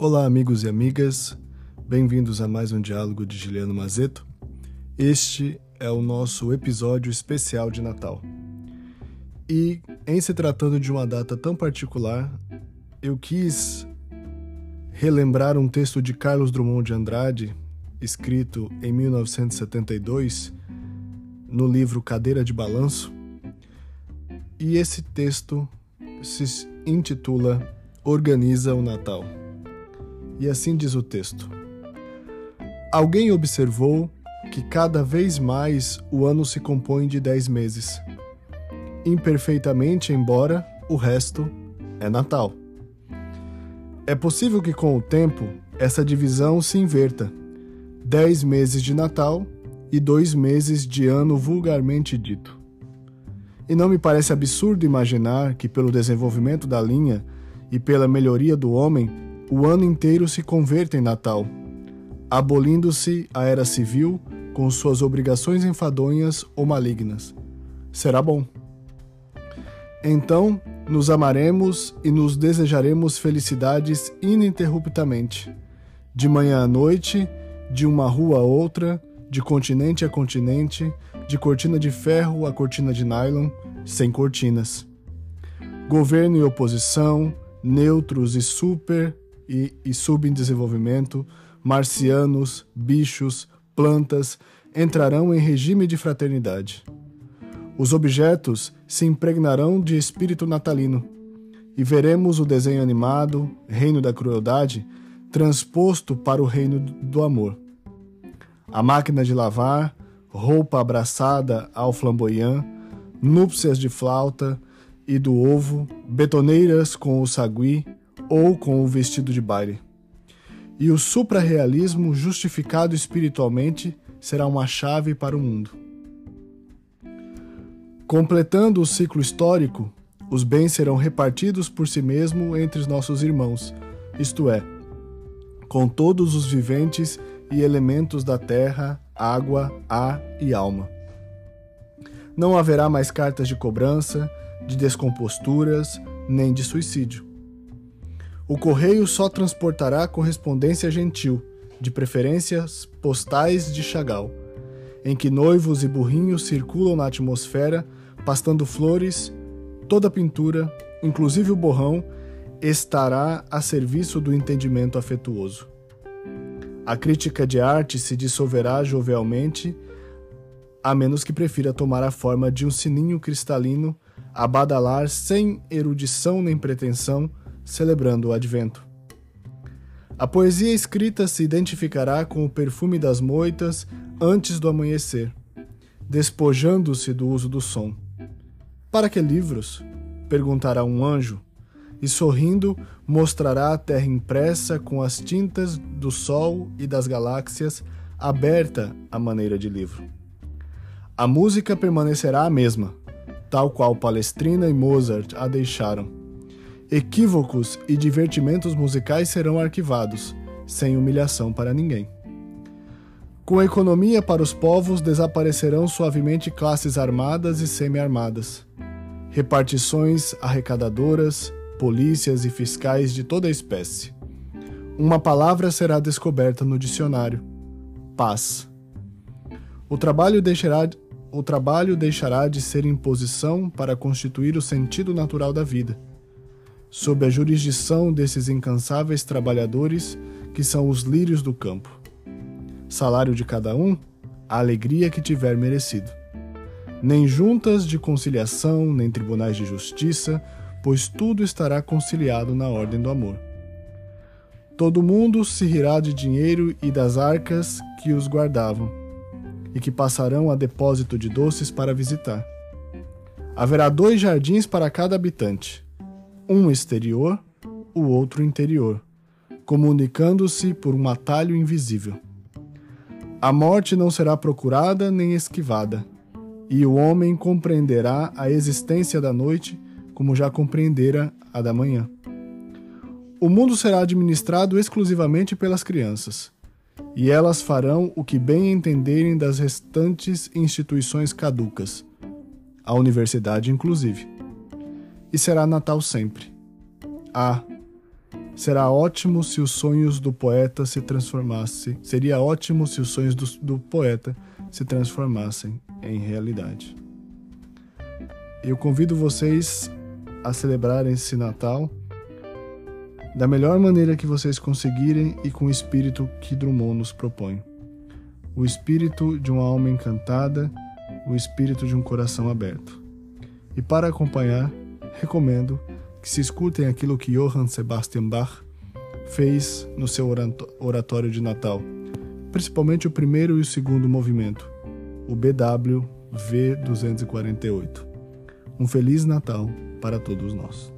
Olá, amigos e amigas, bem-vindos a mais um diálogo de Juliano Mazeto. Este é o nosso episódio especial de Natal. E, em se tratando de uma data tão particular, eu quis relembrar um texto de Carlos Drummond de Andrade, escrito em 1972, no livro Cadeira de Balanço. E esse texto se intitula Organiza o Natal. E assim diz o texto: Alguém observou que cada vez mais o ano se compõe de dez meses. Imperfeitamente, embora o resto é Natal. É possível que com o tempo essa divisão se inverta: dez meses de Natal e dois meses de ano vulgarmente dito. E não me parece absurdo imaginar que, pelo desenvolvimento da linha e pela melhoria do homem, o ano inteiro se converta em Natal, abolindo-se a era civil com suas obrigações enfadonhas ou malignas. Será bom. Então, nos amaremos e nos desejaremos felicidades ininterruptamente, de manhã à noite, de uma rua a outra, de continente a continente, de cortina de ferro a cortina de nylon, sem cortinas. Governo e oposição, neutros e super e, e subdesenvolvimento, marcianos, bichos, plantas entrarão em regime de fraternidade. Os objetos se impregnarão de espírito natalino e veremos o desenho animado, reino da crueldade, transposto para o reino do amor. A máquina de lavar, roupa abraçada ao flamboyant, núpcias de flauta e do ovo, betoneiras com o sagui ou com o vestido de baile e o suprarrealismo justificado espiritualmente será uma chave para o mundo. Completando o ciclo histórico, os bens serão repartidos por si mesmo entre os nossos irmãos, isto é, com todos os viventes e elementos da terra, água, ar e alma. Não haverá mais cartas de cobrança, de descomposturas, nem de suicídio. O correio só transportará correspondência gentil, de preferências postais de Chagall, em que noivos e burrinhos circulam na atmosfera, pastando flores, toda pintura, inclusive o borrão, estará a serviço do entendimento afetuoso. A crítica de arte se dissolverá jovialmente, a menos que prefira tomar a forma de um sininho cristalino a badalar sem erudição nem pretensão celebrando o advento. A poesia escrita se identificará com o perfume das moitas antes do amanhecer, despojando-se do uso do som. Para que livros? perguntará um anjo, e sorrindo mostrará a terra impressa com as tintas do sol e das galáxias, aberta à maneira de livro. A música permanecerá a mesma, tal qual Palestrina e Mozart a deixaram Equívocos e divertimentos musicais serão arquivados, sem humilhação para ninguém. Com a economia para os povos desaparecerão suavemente classes armadas e semi-armadas, repartições arrecadadoras, polícias e fiscais de toda espécie. Uma palavra será descoberta no dicionário: paz. O trabalho deixará, o trabalho deixará de ser imposição para constituir o sentido natural da vida sob a jurisdição desses incansáveis trabalhadores que são os lírios do campo. Salário de cada um, a alegria que tiver merecido. Nem juntas de conciliação, nem tribunais de justiça, pois tudo estará conciliado na ordem do amor. Todo mundo se rirá de dinheiro e das arcas que os guardavam, e que passarão a depósito de doces para visitar. Haverá dois jardins para cada habitante um exterior, o outro interior, comunicando-se por um atalho invisível. A morte não será procurada nem esquivada, e o homem compreenderá a existência da noite como já compreendera a da manhã. O mundo será administrado exclusivamente pelas crianças, e elas farão o que bem entenderem das restantes instituições caducas, a universidade inclusive e será Natal sempre. Ah, Será ótimo se os sonhos do poeta se transformassem. Seria ótimo se os sonhos do, do poeta se transformassem em realidade. Eu convido vocês a celebrarem esse Natal da melhor maneira que vocês conseguirem e com o espírito que Drummond nos propõe. O espírito de uma alma encantada, o espírito de um coração aberto. E para acompanhar, recomendo que se escutem aquilo que Johann Sebastian Bach fez no seu oratório de Natal, principalmente o primeiro e o segundo movimento, o BW V248. Um feliz Natal para todos nós.